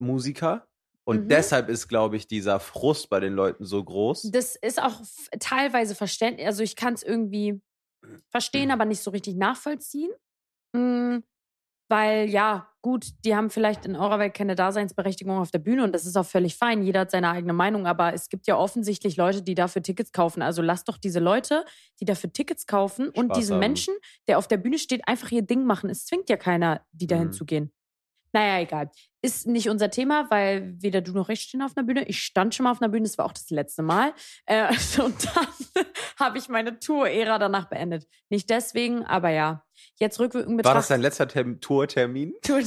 Musiker. Und Mhm. deshalb ist, glaube ich, dieser Frust bei den Leuten so groß. Das ist auch teilweise verständlich. Also ich kann es irgendwie verstehen, aber nicht so richtig nachvollziehen. Weil ja, gut, die haben vielleicht in eurer Welt keine Daseinsberechtigung auf der Bühne und das ist auch völlig fein. Jeder hat seine eigene Meinung, aber es gibt ja offensichtlich Leute, die dafür Tickets kaufen. Also lasst doch diese Leute, die dafür Tickets kaufen und Spaß diesen haben. Menschen, der auf der Bühne steht, einfach ihr Ding machen. Es zwingt ja keiner, die dahin Mhm. zu gehen. Naja, egal. Ist nicht unser Thema, weil weder du noch ich stehen auf einer Bühne. Ich stand schon mal auf einer Bühne, das war auch das letzte Mal. Äh, und dann habe ich meine Tour-Ära danach beendet. Nicht deswegen, aber ja. Jetzt rückwirkend War das betrachtet. dein letzter Term Tourtermin? Tour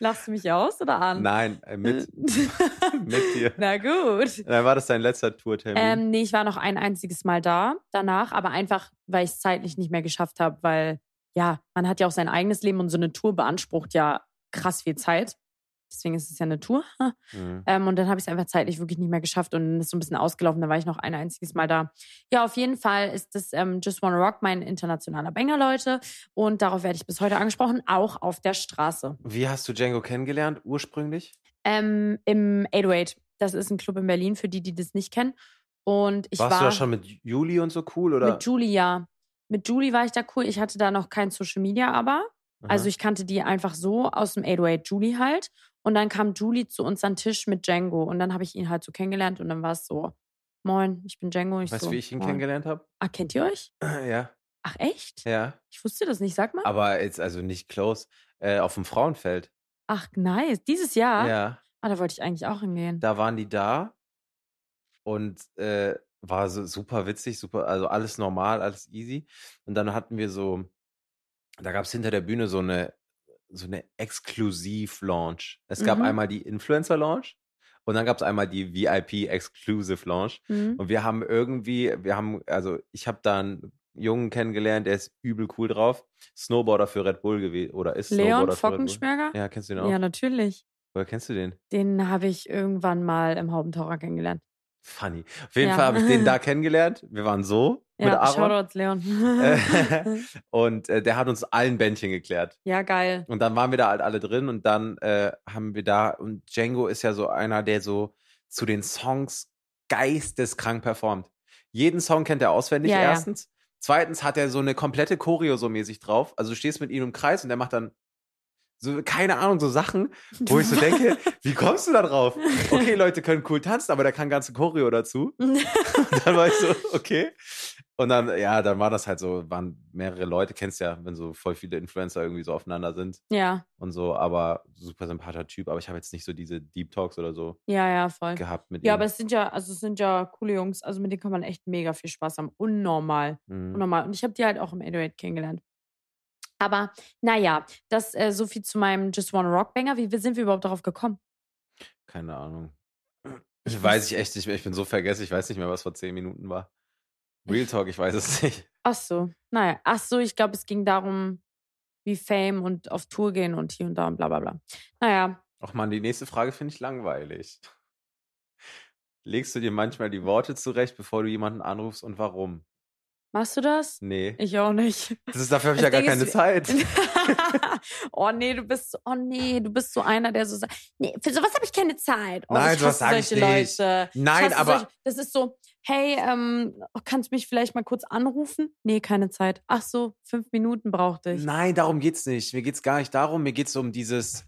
Lachst du mich aus oder an? Nein, äh, mit, mit dir. Na gut. Dann war das dein letzter Tourtermin. Ähm, nee, ich war noch ein einziges Mal da danach, aber einfach, weil ich es zeitlich nicht mehr geschafft habe, weil ja, man hat ja auch sein eigenes Leben und so eine Tour beansprucht ja krass viel Zeit. Deswegen ist es ja eine Tour. Mhm. Ähm, und dann habe ich es einfach zeitlich wirklich nicht mehr geschafft und ist so ein bisschen ausgelaufen. Da war ich noch ein einziges Mal da. Ja, auf jeden Fall ist das ähm, Just Wanna Rock mein internationaler Banger, Leute. Und darauf werde ich bis heute angesprochen, auch auf der Straße. Wie hast du Django kennengelernt, ursprünglich? Ähm, Im 808. Das ist ein Club in Berlin, für die, die das nicht kennen. Und ich Warst war du da schon mit Juli und so cool? Oder? mit Julie, ja. Mit Julie war ich da cool. Ich hatte da noch kein Social Media, aber. Aha. Also ich kannte die einfach so aus dem 808 Julie halt. Und dann kam Julie zu uns an den Tisch mit Django. Und dann habe ich ihn halt so kennengelernt. Und dann war es so, moin, ich bin Django. Ich weißt du, so, wie ich ihn moin. kennengelernt habe? Ah, kennt ihr euch? ja, Ach, echt? ja. Ich wusste das nicht. Sag mal. Aber jetzt also nicht close. Äh, auf dem Frauenfeld. Ach, nice. Dieses Jahr? Ja. Ah, da wollte ich eigentlich auch hingehen. Da waren die da und äh, war so super witzig, super, also alles normal, alles easy. Und dann hatten wir so, da gab es hinter der Bühne so eine, so eine Exklusiv-Launch. Es gab Mhm. einmal die Influencer-Launch und dann gab es einmal die VIP-Exclusive-Launch. Mhm. Und wir haben irgendwie, wir haben, also ich habe da einen Jungen kennengelernt, der ist übel cool drauf. Snowboarder für Red Bull gewesen oder ist Leon Snowboarder für Red Bull. Fockenschmerger? Ja, kennst du den auch? Ja, natürlich. Woher kennst du den? Den habe ich irgendwann mal im Haubentaucher kennengelernt. Funny. Auf jeden Ja. Fall habe ich den da kennengelernt. Wir waren so mit Ja, Aaron. Shoutouts, Leon. Und äh, der hat uns allen Bändchen geklärt. ja, geil. Und dann waren wir da halt alle drin und dann äh, haben wir da, und Django ist ja so einer, der so zu den Songs geisteskrank performt. Jeden Song kennt er auswendig ja. erstens. Zweitens hat er so eine komplette Choreo so mäßig drauf. Also du stehst mit ihm im Kreis und der macht dann so, keine Ahnung, so Sachen, wo ich so denke, wie kommst du da drauf? Okay, Leute können cool tanzen, aber der kann ganze Choreo dazu. Und dann war ich so, okay. Und dann, ja, dann war das halt so, waren mehrere Leute, kennst ja, wenn so voll viele Influencer irgendwie so aufeinander sind ja, und so, aber super sympathischer Typ, aber ich habe jetzt nicht so diese Deep Talks oder so ja, ja, voll. gehabt mit Ja, ihm. aber es sind ja, also es sind ja coole Jungs. Also mit denen kann man echt mega viel Spaß haben. Unnormal. Mhm. Unnormal. Und ich habe die halt auch im 808 kennengelernt. Aber naja, das äh, so viel zu meinem Just Wanna Rock Banger. Wie sind wir überhaupt darauf gekommen? Keine Ahnung. Ich weiß ich echt nicht mehr, ich bin so vergessen, ich weiß nicht mehr, was vor zehn Minuten war. Real Talk, ich weiß es nicht. Ach so, naja. Ach so, ich glaube, es ging darum, wie Fame und auf Tour gehen und hier und da und bla bla bla. Naja, Ach man, die nächste Frage finde ich langweilig. Legst du dir manchmal die Worte zurecht, bevor du jemanden anrufst und warum? Machst du das? Nee. Ich auch nicht. Das ist, dafür habe ich Das ja gar Ding keine ist, Zeit. oh nee, du bist so, oh nee, du bist so einer, der so sagt, nee, für sowas habe ich keine Zeit. Oh, Nein, hasse sag ich solche nicht. Leute. Nein, aber solche, das ist so, hey, ähm, kannst du mich vielleicht mal kurz anrufen? Nee, keine Zeit. Ach so, fünf Minuten brauchte ich. Nein, darum geht's nicht. Mir geht's gar nicht darum. Mir geht's um dieses,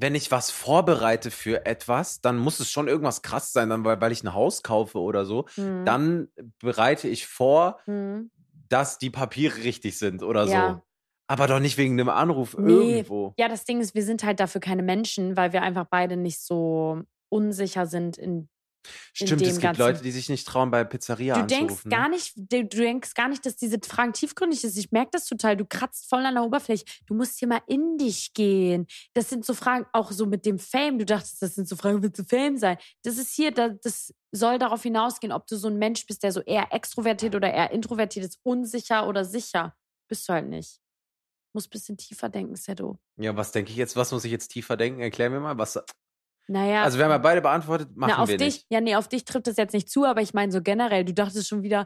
wenn ich was vorbereite für etwas, dann muss es schon irgendwas krass sein, dann, weil, weil ich ein Haus kaufe oder so. Hm. Dann bereite ich vor, Hm. dass die Papiere richtig sind oder Ja. so. Aber doch nicht wegen einem Anruf Nee. irgendwo. Ja, das Ding ist, wir sind halt dafür keine Menschen, weil wir einfach beide nicht so unsicher sind in Stimmt, es gibt Ganzen. Leute, die sich nicht trauen, bei Pizzeria Du anzurufen. denkst gar nicht, du, du denkst gar nicht, dass diese Fragen tiefgründig ist. Ich merke das total. Du kratzt voll an der Oberfläche. Du musst hier mal in dich gehen. Das sind so Fragen, auch so mit dem Fame. Du dachtest, das sind so Fragen, willst du Fame sein? Das ist hier, da- das soll darauf hinausgehen, ob du so ein Mensch bist, der so eher extrovertiert oder eher introvertiert ist, unsicher oder sicher. Bist du halt nicht. Muss ein bisschen tiefer denken, Sedo. Ja, was denke ich jetzt? Was muss ich jetzt tiefer denken? Erklär mir mal, was. Naja. Also, wir haben ja beide beantwortet, machen Na, auf wir dich, nicht. ja, nee, auf dich trifft das jetzt nicht zu, aber ich meine so generell, du dachtest schon wieder,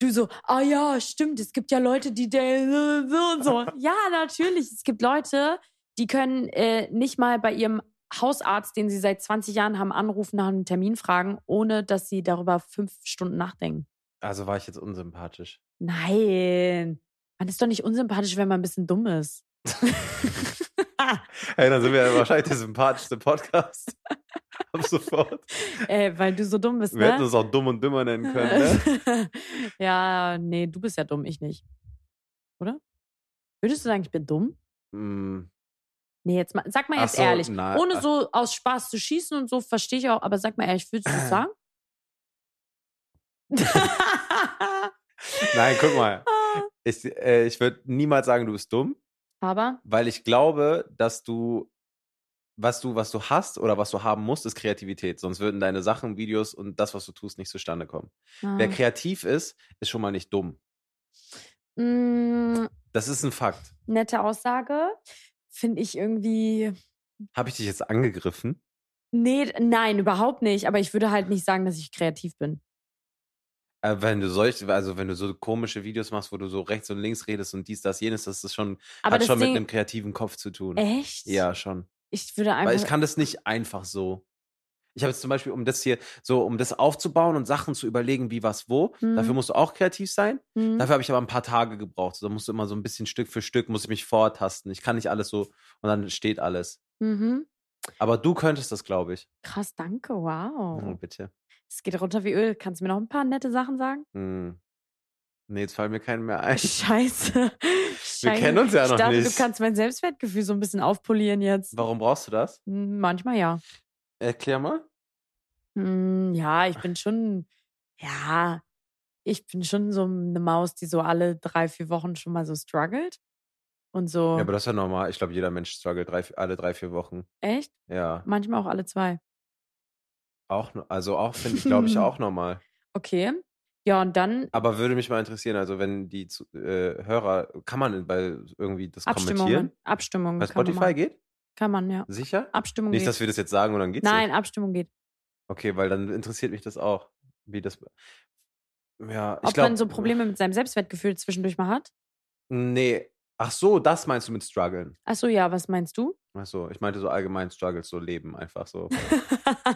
du so, ah ja, stimmt, es gibt ja Leute, die der- so und so. ja, natürlich, es gibt Leute, die können äh, nicht mal bei ihrem Hausarzt, den sie seit 20 Jahren haben, anrufen, nach einem Termin fragen, ohne dass sie darüber fünf Stunden nachdenken. Also war ich jetzt unsympathisch. Nein, man ist doch nicht unsympathisch, wenn man ein bisschen dumm ist. Hey, dann sind wir ja wahrscheinlich der sympathischste Podcast. Ab sofort. äh, weil du so dumm bist, Wir hätten ne? uns auch dumm und dümmer nennen können, ne? ja, nee, du bist ja dumm, ich nicht. Oder? Würdest du sagen, ich bin dumm? Mm, Nee, jetzt mal, sag mal jetzt so, ehrlich. na, Ohne ach. so aus Spaß zu schießen und so, verstehe ich auch, aber sag mal ehrlich, würdest du sagen? Nein, guck mal. Ich, äh, ich würde niemals sagen, du bist dumm, aber, weil ich glaube, dass du was du, was du hast oder was du haben musst, ist Kreativität. Sonst würden deine Sachen, Videos und das, was du tust, nicht zustande kommen. Wer ah, kreativ ist, ist schon mal nicht dumm. mh, Das ist ein Fakt. nette Aussage. Finde ich irgendwie. Habe ich dich jetzt angegriffen? Nee, nein, überhaupt nicht. Aber ich würde halt nicht sagen, dass ich kreativ bin. Äh, wenn du solch, also wenn du so komische Videos machst, wo du so rechts und links redest und dies, das, jenes, das ist schon, Aber hat schon Ding, mit einem kreativen Kopf zu tun. echt? Ja, schon. Ich würde einfach. Weil ich kann das nicht einfach so. Ich habe jetzt zum Beispiel, um das hier, so, um das aufzubauen und Sachen zu überlegen, wie was wo, Mhm. dafür musst du auch kreativ sein. Hm. Dafür habe ich aber ein paar Tage gebraucht. Da musst du immer so ein bisschen Stück für Stück, muss ich mich vortasten. Ich kann nicht alles so und dann steht alles. Mhm. Aber du könntest das, glaube ich. Krass, danke, wow. Oh, bitte. Es geht runter wie Öl. Kannst du mir noch ein paar nette Sachen sagen? Hm. Nee, jetzt fallen mir keinen mehr ein. Scheiße. Wir Scheiße. kennen uns ja ich noch dachte, nicht. du kannst mein Selbstwertgefühl so ein bisschen aufpolieren jetzt. Warum brauchst du das? Hm, Manchmal ja. Erklär mal. Hm, Ja, ich bin schon, ja, ich bin schon so eine Maus, die so alle drei, vier Wochen schon mal so struggelt. Und so, Ja, aber das ist ja normal. Ich glaube, jeder Mensch struggelt drei, alle drei, vier Wochen. echt? Ja. Manchmal auch alle zwei. Auch, also auch, finde ich, glaube ich, auch normal. Okay. Ja, und dann Aber würde mich mal interessieren, also wenn die äh, Hörer, kann man bei irgendwie das kommentieren? Abstimmungen. Abstimmungen. Bei kann man Spotify geht? Kann man, ja. Sicher? Abstimmung Nicht, geht. dass wir das jetzt sagen und dann geht's Nein, nicht. Abstimmung geht. Okay, weil dann interessiert mich das auch, wie das. Ja, ich Ob glaube. man so Probleme mit seinem Selbstwertgefühl zwischendurch mal hat? Nee. Ach so, das meinst du mit Struggeln? Ach so, ja, was meinst du? Ach so, ich meinte so allgemein Struggles, so Leben, einfach so.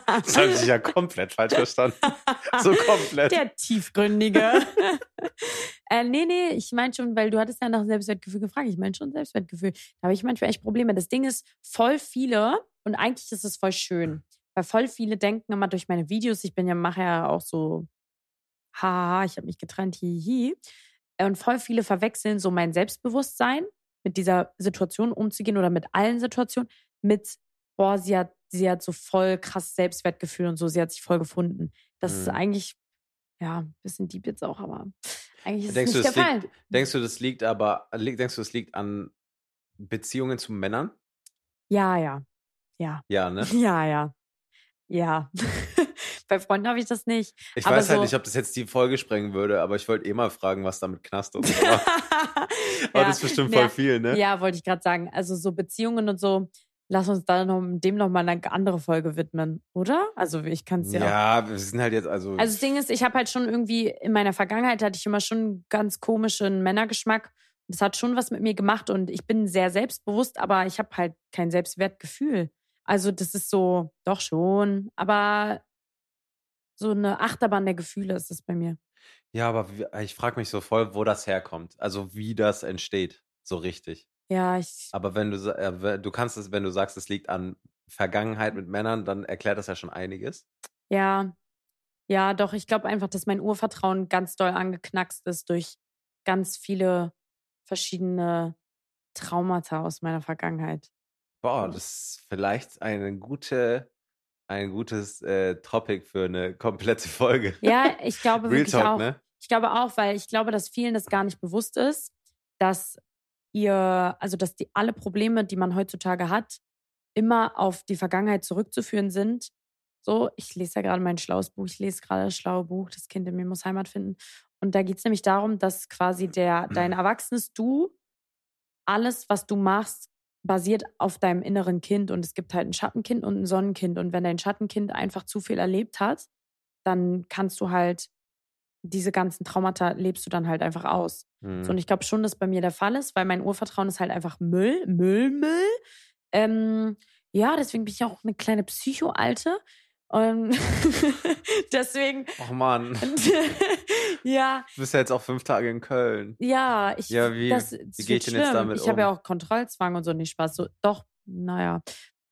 Das habe ich ja komplett falsch verstanden. So komplett. Der tiefgründige. äh, nee, nee, ich meine schon, weil du hattest ja nach Selbstwertgefühl gefragt. Ich meine schon Selbstwertgefühl. Da habe ich manchmal echt Probleme. Das Ding ist, voll viele, und eigentlich ist es voll schön, weil voll viele denken immer durch meine Videos, ich bin ja, mache ja auch so, haha, ich habe mich getrennt, hihi. Und voll viele verwechseln so mein Selbstbewusstsein, mit dieser Situation umzugehen oder mit allen Situationen, mit, boah, sie hat, sie hat so voll krass Selbstwertgefühl und so, sie hat sich voll gefunden. Das ist Mhm. eigentlich, ja, ein bisschen deep jetzt auch, aber eigentlich ist Denkst es du, nicht das der Fall. liegt, denkst du, das liegt aber, denkst du, das liegt an Beziehungen zu Männern? Ja, ja. Ja. Ja, ne? Ja, ja. Ja. Bei Freunden habe ich das nicht. Ich Aber weiß halt so- nicht, ob das jetzt die Folge sprengen würde, aber ich wollte eh mal fragen, was da mit Knast und so war. Aber ja, das ist bestimmt voll ja, viel, ne? ja, wollte ich gerade sagen. Also so Beziehungen und so, lass uns da noch, dem noch mal eine andere Folge widmen, oder? Also ich kann es ja. Ja, wir sind halt jetzt, also. Also das Ding ist, ich habe halt schon irgendwie, in meiner Vergangenheit hatte ich immer schon einen ganz komischen Männergeschmack. Das hat schon was mit mir gemacht und ich bin sehr selbstbewusst, aber ich habe halt kein Selbstwertgefühl. Also das ist so, doch schon, aber so eine Achterbahn der Gefühle ist es bei mir. ja, aber wie, ich frage mich so voll, wo das herkommt. Also wie das entsteht. So richtig. Ja, ich, Aber wenn du, äh, du kannst es, wenn du sagst, es liegt an Vergangenheit mit Männern, dann erklärt das ja schon einiges. ja, ja, doch, ich glaube einfach, dass mein Urvertrauen ganz doll angeknackst ist durch ganz viele verschiedene Traumata aus meiner Vergangenheit. Boah, das ist vielleicht eine gute, ein gutes äh, Topic für eine komplette Folge. Ja, ich glaube wirklich Talk, auch. ne? Ich glaube auch, weil ich glaube, dass vielen das gar nicht bewusst ist, dass ihr, also dass die alle Probleme, die man heutzutage hat, immer auf die Vergangenheit zurückzuführen sind. So, ich lese ja gerade mein schlaues Buch, ich lese gerade das schlaue Buch, das Kind in mir muss Heimat finden. Und da geht es nämlich darum, dass quasi der, dein erwachsenes Du, alles, was du machst, basiert auf deinem inneren Kind. Und es gibt halt ein Schattenkind und ein Sonnenkind. Und wenn dein Schattenkind einfach zu viel erlebt hat, dann kannst du halt diese ganzen Traumata lebst du dann halt einfach aus. Hm. So, und ich glaube schon, dass bei mir der Fall ist, weil mein Urvertrauen ist halt einfach Müll, Müll, Müll. Ähm, ja, deswegen bin ich auch eine kleine Psycho-Alte. Und deswegen, Och Mann, ja, du bist ja jetzt auch fünf Tage in Köln. ja, ich, Ja, wie- das, wie das gehe wird ich denn jetzt damit Ich habe ja um? auch Kontrollzwang und so nicht Spaß. So, doch, naja.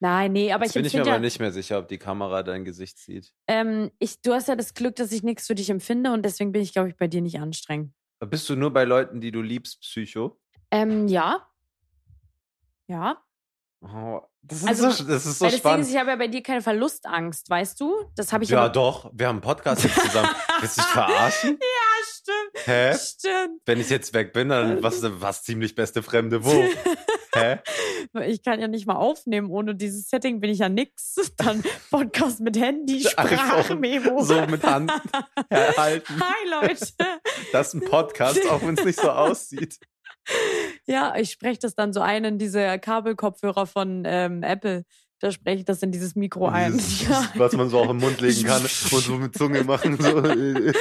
Nein, nee, aber Jetzt ich bin ich mir aber nicht mehr sicher, ob die Kamera dein Gesicht sieht. ähm, ich, du hast ja das Glück, dass ich nichts für dich empfinde und deswegen bin ich, glaube ich, bei dir nicht anstrengend. Bist du nur bei Leuten, die du liebst, Psycho? Ähm, ja. Ja. Oh, das, Also, ist so, das ist so Ding spannend. ist, ich habe ja bei dir keine Verlustangst, weißt du? Das habe ich ja, aber. doch. Wir haben einen Podcast jetzt zusammen. Willst du dich verarschen? Ja, stimmt. Hä? Stimmt. Wenn ich jetzt weg bin, dann was, was ziemlich beste Fremde wo? Hä? Ich kann ja nicht mal aufnehmen. Ohne dieses Setting bin ich ja nix. Dann Podcast mit Handy, Sprachmemo. so mit Hand herhalten. Hi, Leute. Das ist ein Podcast, auch wenn es nicht so aussieht. Ja, ich spreche das dann so ein in diese Kabelkopfhörer von ähm, Apple. Da spreche ich das in dieses Mikro ein. Dieses, Ja. Was man so auf den Mund legen kann und so mit Zunge machen. So.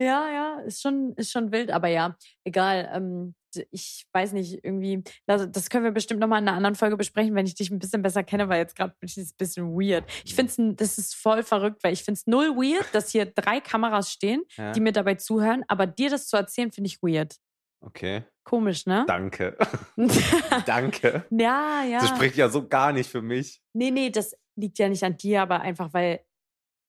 Ja, ja, ist schon, ist schon wild, aber ja, egal. Ähm, ich weiß nicht, irgendwie, das können wir bestimmt nochmal in einer anderen Folge besprechen, wenn ich dich ein bisschen besser kenne, weil jetzt gerade bin ich ein bisschen weird. Ich finde es, das ist voll verrückt, weil ich finde es null weird, dass hier drei Kameras stehen, Ja. die mir dabei zuhören, aber dir das zu erzählen, finde ich weird. Okay, Komisch, ne? danke. Danke. ja, ja. Das spricht ja so gar nicht für mich. Nee, nee, das liegt ja nicht an dir, aber einfach, weil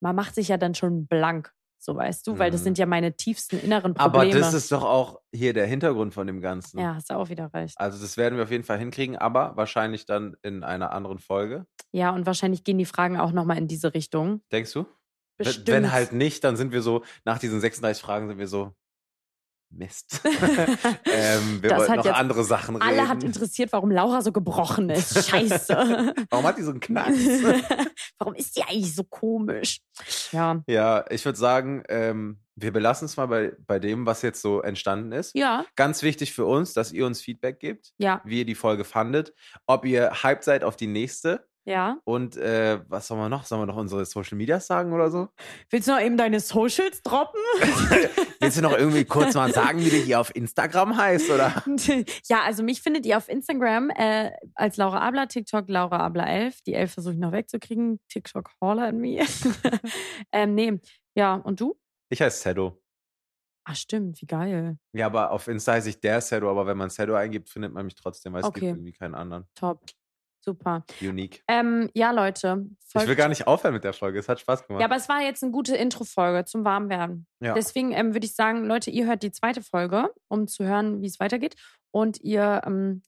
man macht sich ja dann schon blank, so weißt du, weil das Mhm. sind ja meine tiefsten inneren Aber Probleme. das ist doch auch hier der Hintergrund von dem Ganzen. ja, hast du auch wieder recht. Also das werden wir auf jeden Fall hinkriegen, aber wahrscheinlich dann in einer anderen Folge. Ja, und wahrscheinlich gehen die Fragen auch nochmal in diese Richtung. Denkst du? Wenn- Bestimmt. Wenn halt nicht, dann sind wir so, nach diesen 36 Fragen sind wir so, Mist. ähm, wir Das wollten noch andere Sachen reden. Alle hat interessiert, warum Laura so gebrochen ist. Scheiße. Warum hat die so einen Knacks? warum ist die eigentlich so komisch? Ja. ja, ich würde sagen, ähm, wir belassen es mal bei, bei dem, was jetzt so entstanden ist. Ja, Ganz wichtig für uns, dass ihr uns Feedback gebt, ja, wie ihr die Folge fandet, ob ihr hyped seid auf die nächste ja. und äh, was sollen wir noch? Sollen wir noch unsere Social Medias sagen oder so? Willst du noch eben deine Socials droppen? Willst du noch irgendwie kurz mal sagen, wie du hier auf Instagram heißt, oder? ja, also mich findet ihr auf Instagram äh, als Laura Abler, TikTok Laura Abler 11. Die 11 versuche ich noch wegzukriegen. TikTok Holler an me. ähm, nee, ja, und du? Ich heiße Sedo. Ah, stimmt, wie geil. Ja, aber auf Insta heiße ich der Sedo, aber wenn man Sedo eingibt, findet man mich trotzdem, weil es Okay. gibt irgendwie keinen anderen. Top. Super. Unique. Ähm, ja, Leute. Ich will gar nicht aufhören mit der Folge. Es hat Spaß gemacht. Ja, aber es war jetzt eine gute Intro-Folge zum Warmwerden. Ja. Deswegen ähm, würde ich sagen, Leute, ihr hört die zweite Folge, um zu hören, wie es weitergeht. Und ihr, ähm,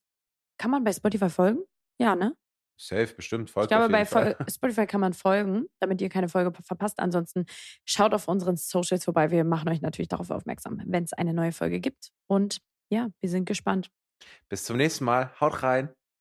kann man bei Spotify folgen? Ja, ne? Safe, bestimmt. Folgt Ich glaube, bei Fall. Spotify kann man folgen, damit ihr keine Folge verpasst. Ansonsten schaut auf unseren Socials vorbei. Wir machen euch natürlich darauf aufmerksam, wenn es eine neue Folge gibt. Und ja, wir sind gespannt. Bis zum nächsten Mal. Haut rein.